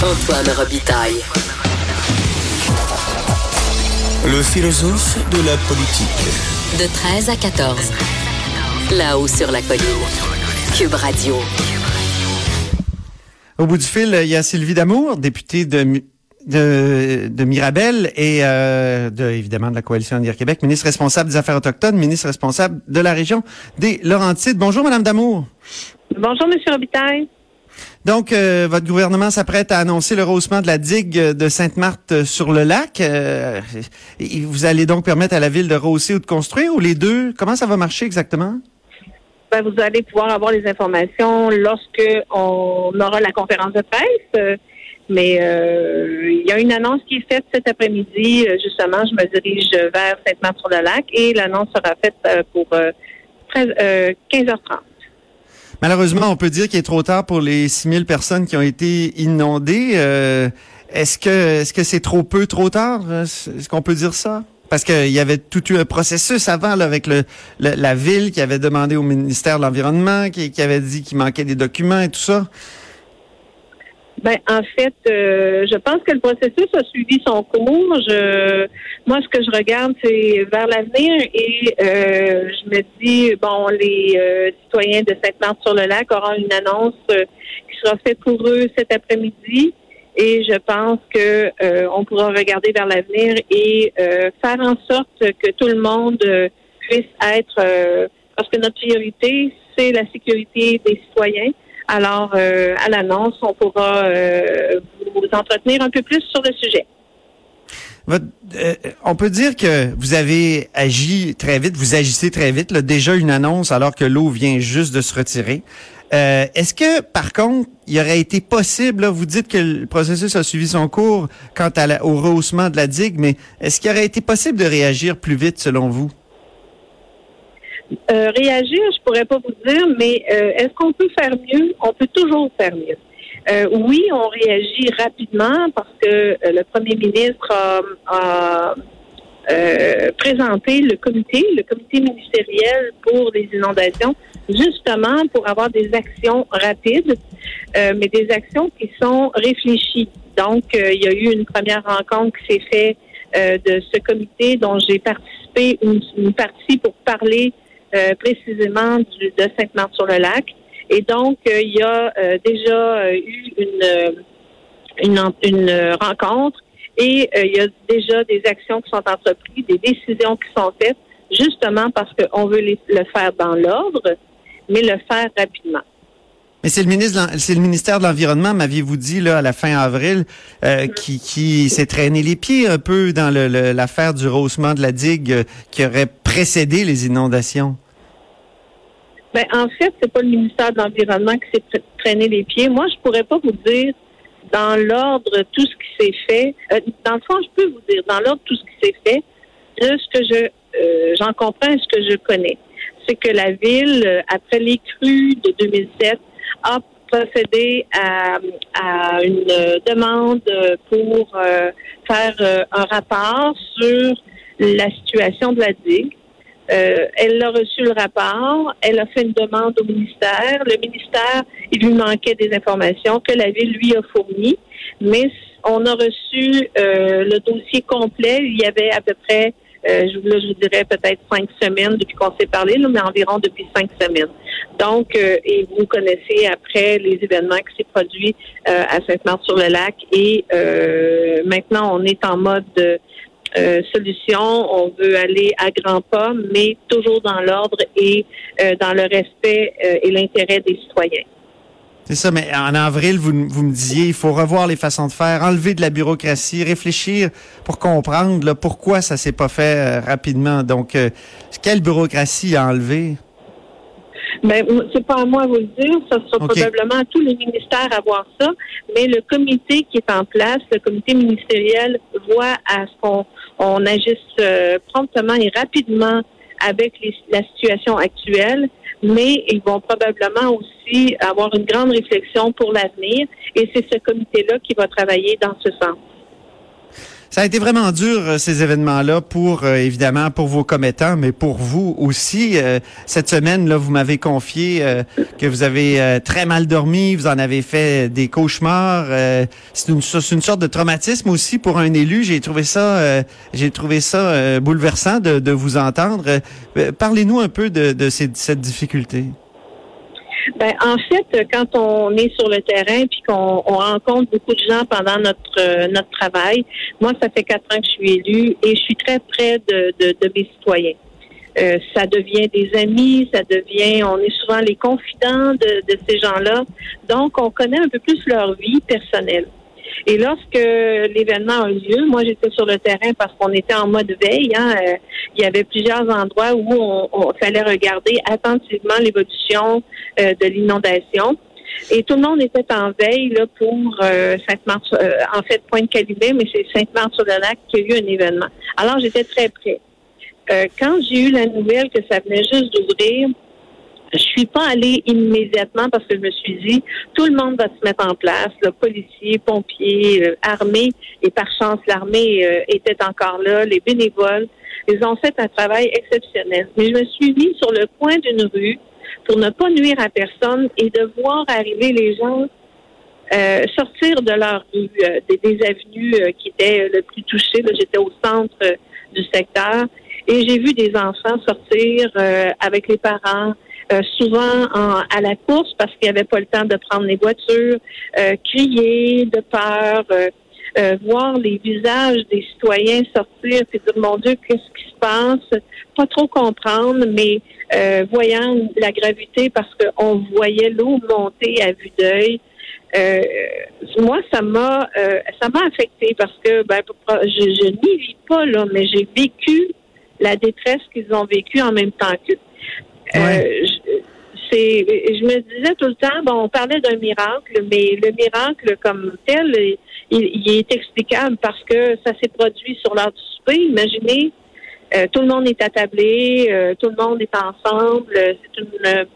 Antoine Robitaille. Le philosophe de la politique. De 13 à 14. Là-haut sur la colline. Cube Radio. Au bout du fil, il y a Sylvie Damour, députée de, de, de Mirabel et euh, de, évidemment de la Coalition Avenir Québec, ministre responsable des Affaires autochtones, ministre responsable de la région des Laurentides. Bonjour, Madame Damour. Bonjour, Monsieur Robitaille. Donc, euh, votre gouvernement s'apprête à annoncer le rehaussement de la digue de Sainte-Marthe sur le lac. Euh, vous allez donc permettre à la ville de rehausser ou de construire, ou les deux? Comment ça va marcher exactement? Ben, vous allez pouvoir avoir les informations lorsque on aura la conférence de presse. Mais euh, il y a une annonce qui est faite cet après-midi. Justement, je me dirige vers Sainte-Marthe-sur-le-Lac et l'annonce sera faite pour 15h30. Malheureusement, on peut dire qu'il est trop tard pour les 6000 personnes qui ont été inondées. Euh, est-ce que est-ce que c'est trop peu, trop tard? Est-ce qu'on peut dire ça? Parce qu'il y avait tout eu un processus avant avec la ville qui avait demandé au ministère de l'Environnement, qui, qui avait dit qu'il manquait des documents et tout ça. Ben, en fait, euh, je pense que le processus a suivi son cours. Je, moi, ce que je regarde, c'est vers l'avenir et euh, je me dis, bon, les euh, citoyens de Sainte-Marthe-sur-le-Lac auront une annonce qui sera faite pour eux cet après-midi et je pense que on pourra regarder vers l'avenir et faire en sorte que tout le monde puisse être, parce que notre priorité, c'est la sécurité des citoyens. Alors, euh, à l'annonce, on pourra euh, vous entretenir un peu plus sur le sujet. Euh, on peut dire que vous avez agi très vite, vous agissez très vite, déjà une annonce alors que l'eau vient juste de se retirer. Est-ce que, par contre, il aurait été possible, vous dites que le processus a suivi son cours quant au rehaussement de la digue, mais est-ce qu'il aurait été possible de réagir plus vite selon vous? Euh, réagir, je pourrais pas vous dire, mais euh, est-ce qu'on peut faire mieux? On peut toujours faire mieux. Euh, oui, on réagit rapidement parce que le premier ministre a, présenté le comité, le comité ministériel pour les inondations, justement pour avoir des actions rapides, mais des actions qui sont réfléchies. Donc, il y a eu une première rencontre qui s'est faite de ce comité dont j'ai participé une partie pour parler euh, précisément du, de Sainte-Marthe-sur-le-Lac. Et donc, euh, il y a euh, déjà eu une, une, une, rencontre et il y a déjà des actions qui sont entreprises, des décisions qui sont faites, justement parce qu'on veut le faire dans l'ordre, mais le faire rapidement. Mais c'est le ministre, le ministère de l'environnement, m'aviez-vous dit là à la fin avril, qui, qui s'est traîné les pieds un peu dans l'affaire du rehaussement de la digue qui aurait précédé les inondations? Ben, en fait, c'est pas le ministère de l'Environnement qui s'est traîné les pieds. Moi, je pourrais pas vous dire dans l'ordre tout ce qui s'est fait. Euh, dans le fond, je peux vous dire dans l'ordre tout ce qui s'est fait. De ce que je euh, j'en comprends et ce que je connais, c'est que la ville, euh, après les crues de 2007, a procédé à, à une demande pour faire un rapport sur la situation de la digue. Euh, elle a reçu le rapport, elle a fait une demande au ministère. Le ministère, il lui manquait des informations que la ville lui a fournies, mais on a reçu euh, le dossier complet. Il y avait à peu près, euh, je, là, je vous dirais peut-être cinq semaines depuis qu'on s'est parlé, là, mais environ depuis cinq semaines. Donc, et vous connaissez après les événements qui s'est produits à Sainte-Marthe-sur-le-Lac et maintenant on est en mode de euh, solution. On veut aller à grands pas, mais toujours dans l'ordre et euh, dans le respect euh, et l'intérêt des citoyens. C'est ça, mais en avril, vous, vous me disiez, il faut revoir les façons de faire, enlever de la bureaucratie, réfléchir pour comprendre là, pourquoi ça s'est pas fait rapidement. Donc, quelle bureaucratie à enlever? Ben, c'est pas à moi de vous le dire, ça sera probablement à tous les ministères à voir ça, mais le comité qui est en place, le comité ministériel, voit à ce qu'on on agisse euh, promptement et rapidement avec la situation actuelle, mais ils vont probablement aussi avoir une grande réflexion pour l'avenir et c'est ce comité-là qui va travailler dans ce sens. Ça a été vraiment dur, euh, ces événements-là, pour euh, évidemment pour vos commettants, mais pour vous aussi. Euh, cette semaine, là, vous m'avez confié que vous avez très mal dormi, vous en avez fait des cauchemars. c'est une, sorte de traumatisme aussi pour un élu. J'ai trouvé ça, j'ai trouvé ça bouleversant de, de, vous entendre. Parlez-nous un peu de, de cette difficulté. Ben, en fait, quand on est sur le terrain puis qu'on rencontre beaucoup de gens pendant notre euh, notre travail, moi, ça fait quatre ans que je suis élue et je suis très près de, de, de mes citoyens. Euh, ça devient des amis, ça devient, on est souvent les confidents de, de ces gens-là. Donc, on connaît un peu plus leur vie personnelle. Et lorsque l'événement a eu lieu, moi j'étais sur le terrain parce qu'on était en mode veille. Hein, euh, il y avait plusieurs endroits où on, fallait regarder attentivement l'évolution euh, de l'inondation. Et tout le monde était en veille là, pour euh, Sainte-Marthe, en fait Pointe-Calumet, mais c'est Sainte-Marthe-sur-le-Lac qui a eu un événement. Alors j'étais très près. quand j'ai eu la nouvelle que ça venait juste d'ouvrir, je suis pas allée immédiatement parce que je me suis dit, tout le monde va se mettre en place, le policier, pompiers, euh, armée, et par chance, l'armée euh, était encore là, les bénévoles. Ils ont fait un travail exceptionnel. Mais je me suis mis sur le coin d'une rue pour ne pas nuire à personne et de voir arriver les gens euh, sortir de leur rue, des, avenues qui étaient le plus touchées. J'étais au centre du secteur et j'ai vu des enfants sortir avec les parents, euh, souvent à la course parce qu'il n'y avait pas le temps de prendre les voitures, euh, crier de peur, euh, voir les visages des citoyens sortir et dire mon Dieu, qu'est-ce qui se passe? Pas trop comprendre, mais voyant la gravité parce qu'on voyait l'eau monter à vue d'œil. moi, ça m'a ça m'a affecté parce que ben, je, je n'y vis pas là, mais j'ai vécu la détresse qu'ils ont vécue en même temps Euh, je, me disais tout le temps, bon, on parlait d'un miracle, mais le miracle comme tel, il, est explicable parce que ça s'est produit sur l'heure du souper. Imaginez, euh, tout le monde est attablé, euh, tout le monde est ensemble, c'est une,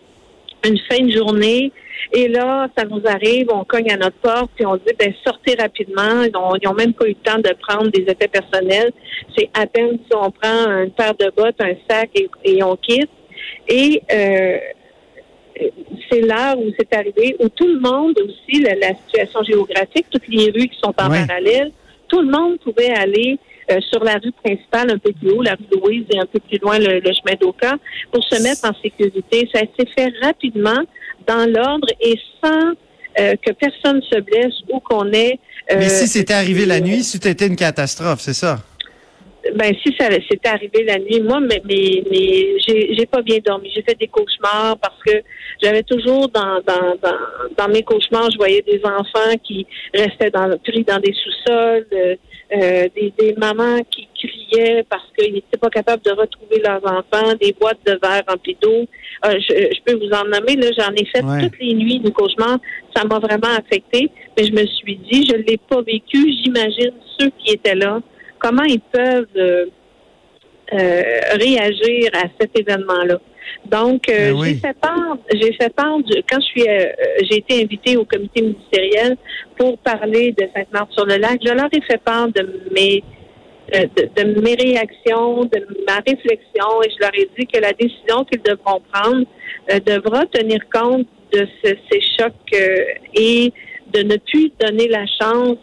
une fin de journée. Et là, ça nous arrive, on cogne à notre porte, puis on dit, ben sortez rapidement. Ils n'ont même pas eu le temps de prendre des effets personnels. C'est à peine si on prend une paire de bottes, un sac et on quitte. Et euh, c'est là où c'est arrivé, où tout le monde aussi, la, situation géographique, toutes les rues qui sont en parallèle, tout le monde pouvait aller euh, sur la rue principale un peu plus haut, la rue Louise et un peu plus loin le, chemin d'Oka, pour se mettre en sécurité. Ça s'est fait rapidement, dans l'ordre et sans euh, que personne se blesse ou qu'on ait... Mais si c'était arrivé la nuit, c'était une catastrophe, c'est ça? Ben si ça s'était arrivé la nuit, moi, mais mais, mais j'ai pas bien dormi. J'ai fait des cauchemars parce que j'avais toujours dans, dans, dans, dans mes cauchemars, je voyais des enfants qui restaient dans, pris dans des sous-sols, euh, euh des, des mamans qui criaient parce qu'ils n'étaient pas capables de retrouver leurs enfants, des boîtes de verre remplies d'eau. Euh, je, je, peux vous en nommer, là, j'en ai fait toutes les nuits des cauchemars. Ça m'a vraiment affecté, mais je me suis dit, je l'ai pas vécu. J'imagine ceux qui étaient là comment ils peuvent euh, euh, réagir à cet événement-là. Donc, euh, ben j'ai fait part, j'ai fait part quand je suis, j'ai été invitée au comité ministériel pour parler de Sainte-Marthe-sur-le-Lac. Je leur ai fait part de mes de, mes réactions, de ma réflexion, et je leur ai dit que la décision qu'ils devront prendre devra tenir compte de ces chocs et de ne plus donner la chance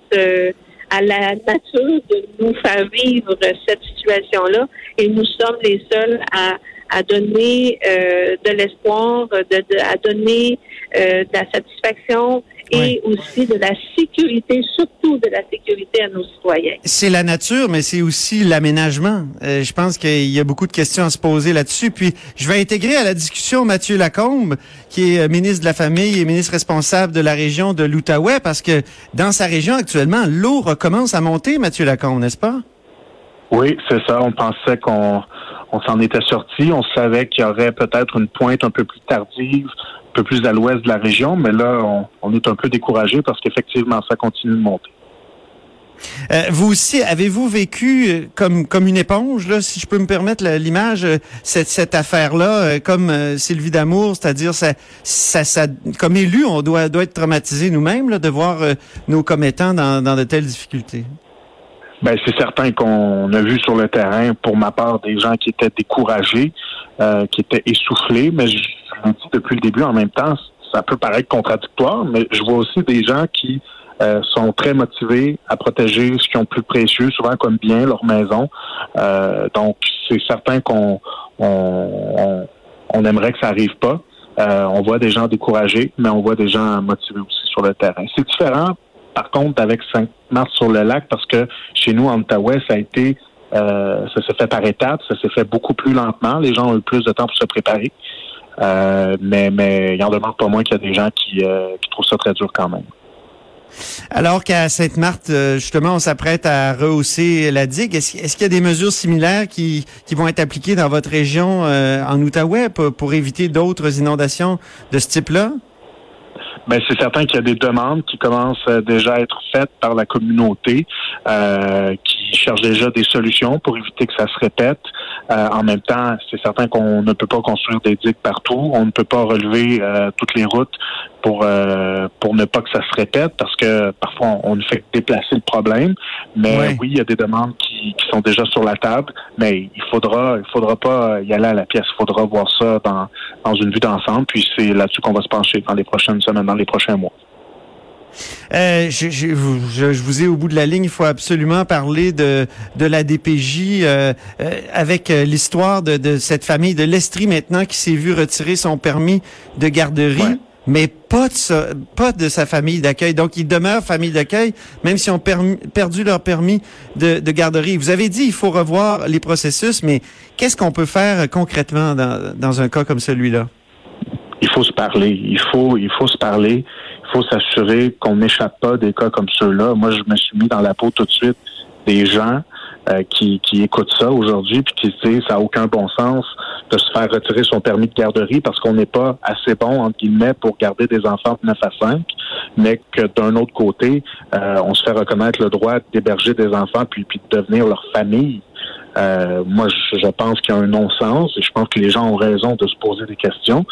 à la nature de nous faire vivre cette situation-là. Et nous sommes les seuls à, à donner euh, de l'espoir, de, à donner euh, de la satisfaction et aussi de la sécurité, surtout de la sécurité à nos citoyens. C'est la nature, mais c'est aussi l'aménagement. Euh, je pense qu'il y a beaucoup de questions à se poser là-dessus. Puis, je vais intégrer à la discussion Mathieu Lacombe, qui est euh, ministre de la Famille et ministre responsable de la région de l'Outaouais, parce que dans sa région actuellement, l'eau recommence à monter, Mathieu Lacombe, n'est-ce pas? Oui, c'est ça. On pensait qu'on on s'en était sorti. On savait qu'il y aurait peut-être une pointe un peu plus tardive peu plus à l'ouest de la région, mais là, on, est un peu découragé parce qu'effectivement, ça continue de monter. Euh, vous aussi, avez-vous vécu euh, comme comme une éponge, là, si je peux me permettre l'image, euh, cette, cette affaire-là, comme Sylvie Damour, c'est-à-dire ça, ça, comme élu, on doit doit être traumatisé nous-mêmes de voir nos commettants dans, dans de telles difficultés? Ben, c'est certain qu'on a vu sur le terrain, pour ma part, des gens qui étaient découragés, euh, qui étaient essoufflés, mais je, je dis depuis le début, en même temps, ça peut paraître contradictoire, mais je vois aussi des gens qui euh, sont très motivés à protéger ce qu'ils ont plus précieux, souvent comme bien, leur maison. Euh, donc, c'est certain qu'on on, on, aimerait que ça arrive pas. Euh, on voit des gens découragés, mais on voit des gens motivés aussi sur le terrain. C'est différent, par contre, avec 5 mars sur le lac, parce que chez nous, en Outaouais, ça a été euh, ça s'est fait par étapes, ça s'est fait beaucoup plus lentement. Les gens ont eu plus de temps pour se préparer. Euh, mais mais il en demande pas moins qu'il y a des gens qui, euh, qui trouvent ça très dur quand même. Alors qu'à Sainte-Marthe, justement, on s'apprête à rehausser la digue. Est-ce, qu'il y a des mesures similaires qui, qui vont être appliquées dans votre région en Outaouais pour, pour éviter d'autres inondations de ce type-là? Ben, c'est certain qu'il y a des demandes qui commencent déjà à être faites par la communauté, euh, qui cherche déjà des solutions pour éviter que ça se répète. Euh, en même temps, c'est certain qu'on ne peut pas construire des digues partout. On ne peut pas relever euh, toutes les routes pour euh, pour ne pas que ça se répète, parce que parfois on ne fait déplacer le problème. Mais Ouais. oui, il y a des demandes qui, qui sont déjà sur la table, mais il faudra il faudra pas y aller à la pièce. Il faudra voir ça dans dans une vue d'ensemble. Puis c'est là-dessus qu'on va se pencher dans les prochaines semaines, dans les prochains mois. Euh, je, je, vous- je- je vous ai au bout de la ligne. Il faut absolument parler de, de la DPJ euh, euh, avec euh, l'histoire de, de cette famille de l'Estrie maintenant qui s'est vu retirer son permis de garderie. Ouais. Mais pas de, sa, pas de sa famille d'accueil. Donc, ils demeurent famille d'accueil, même s'ils ont permis- perdu leur permis de, de garderie. Vous avez dit il faut revoir les processus, mais qu'est-ce qu'on peut faire euh, concrètement dans, dans un cas comme celui-là? il faut se parler. Il faut, il faut se parler. Faut s'assurer qu'on n'échappe pas des cas comme ceux-là. Moi, je me suis mis dans la peau tout de suite des gens euh, qui, qui écoutent ça aujourd'hui puis qui se disent ça n'a aucun bon sens de se faire retirer son permis de garderie parce qu'on n'est pas assez bon, entre guillemets, pour garder des enfants de 9 à 5, mais que d'un autre côté, euh, on se fait reconnaître le droit d'héberger des enfants puis, puis de devenir leur famille. Euh, moi, je, pense qu'il y a un non-sens et je pense que les gens ont raison de se poser des questions.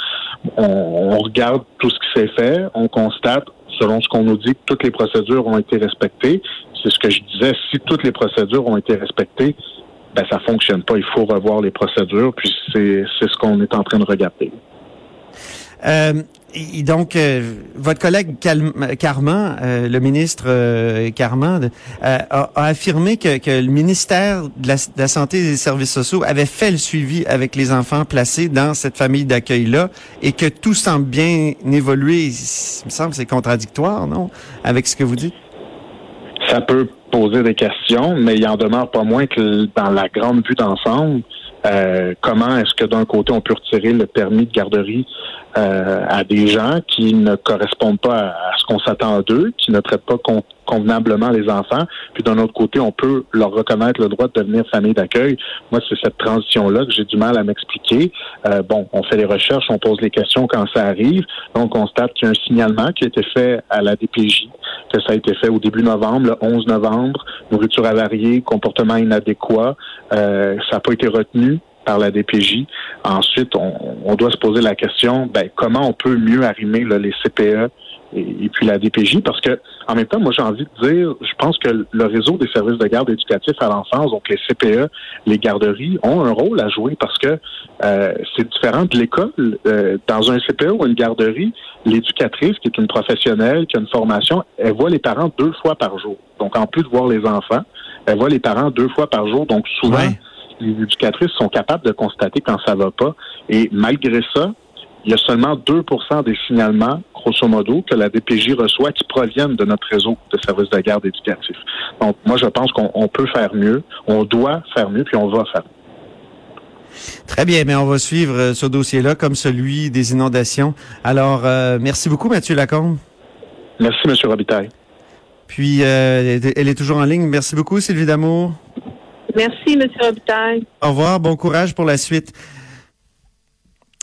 On, regarde tout ce qui s'est fait, on constate, selon ce qu'on nous dit, que toutes les procédures ont été respectées. C'est ce que je disais, si toutes les procédures ont été respectées, ben ça fonctionne pas. Il faut revoir les procédures, puis c'est c'est ce qu'on est en train de regarder. Euh, et donc, euh, votre collègue Carman, euh, le ministre euh, Carman, euh, a, a affirmé que, que le ministère de la, de la Santé et des Services sociaux avait fait le suivi avec les enfants placés dans cette famille d'accueil-là et que tout semble bien évoluer. Il me semble que c'est contradictoire, non, avec ce que vous dites? Ça peut poser des questions, mais il en demeure pas moins que dans la grande vue d'ensemble, euh, comment est-ce que d'un côté on peut retirer le permis de garderie euh, à des gens qui ne correspondent pas à, ce qu'on s'attend d'eux, qui ne traitent pas convenablement les enfants, puis d'un autre côté on peut leur reconnaître le droit de devenir famille d'accueil. Moi, c'est cette transition-là que j'ai du mal à m'expliquer. Euh, bon, on fait les recherches, on pose les questions quand ça arrive. Donc, on constate qu'il y a un signalement qui a été fait à la DPJ, que ça a été fait au début novembre, le 11 novembre, nourriture avariée, comportement inadéquat. Euh, ça n'a pas été retenu par la DPJ. Ensuite, on, doit se poser la question, ben, comment on peut mieux arrimer là, les CPE et, et puis la DPJ, parce que en même temps, moi j'ai envie de dire, je pense que le réseau des services de garde éducatifs à l'enfance, donc les CPE, les garderies, ont un rôle à jouer parce que euh, c'est différent de l'école. Euh, dans un CPE ou une garderie, l'éducatrice, qui est une professionnelle, qui a une formation, elle voit les parents deux fois par jour. Donc en plus de voir les enfants, elle voit les parents deux fois par jour. Donc souvent, Ouais. les éducatrices sont capables de constater quand ça va pas. Et malgré ça, il y a seulement 2% des signalements, grosso modo, que la DPJ reçoit qui proviennent de notre réseau de services de garde éducatifs. Donc, moi, je pense qu'on on peut faire mieux, on doit faire mieux, puis on va faire mieux. Très bien, mais on va suivre euh, ce dossier-là comme celui des inondations. Alors, euh, merci beaucoup, Mathieu Lacombe. Merci, M. Robitaille. Puis, euh, elle est toujours en ligne. Merci beaucoup, Sylvie Damour. Merci, M. Robitaille. Au revoir, bon courage pour la suite.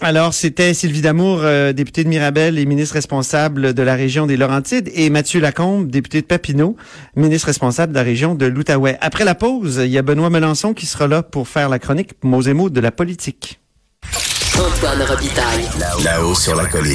Alors, c'était Sylvie Damour, euh, députée de Mirabel et ministre responsable de la région des Laurentides, et Mathieu Lacombe, député de Papineau, ministre responsable de la région de l'Outaouais. Après la pause, il y a Benoît Melançon qui sera là pour faire la chronique mots et mots de la politique. Antoine Robitaille. Là-haut sur la colline.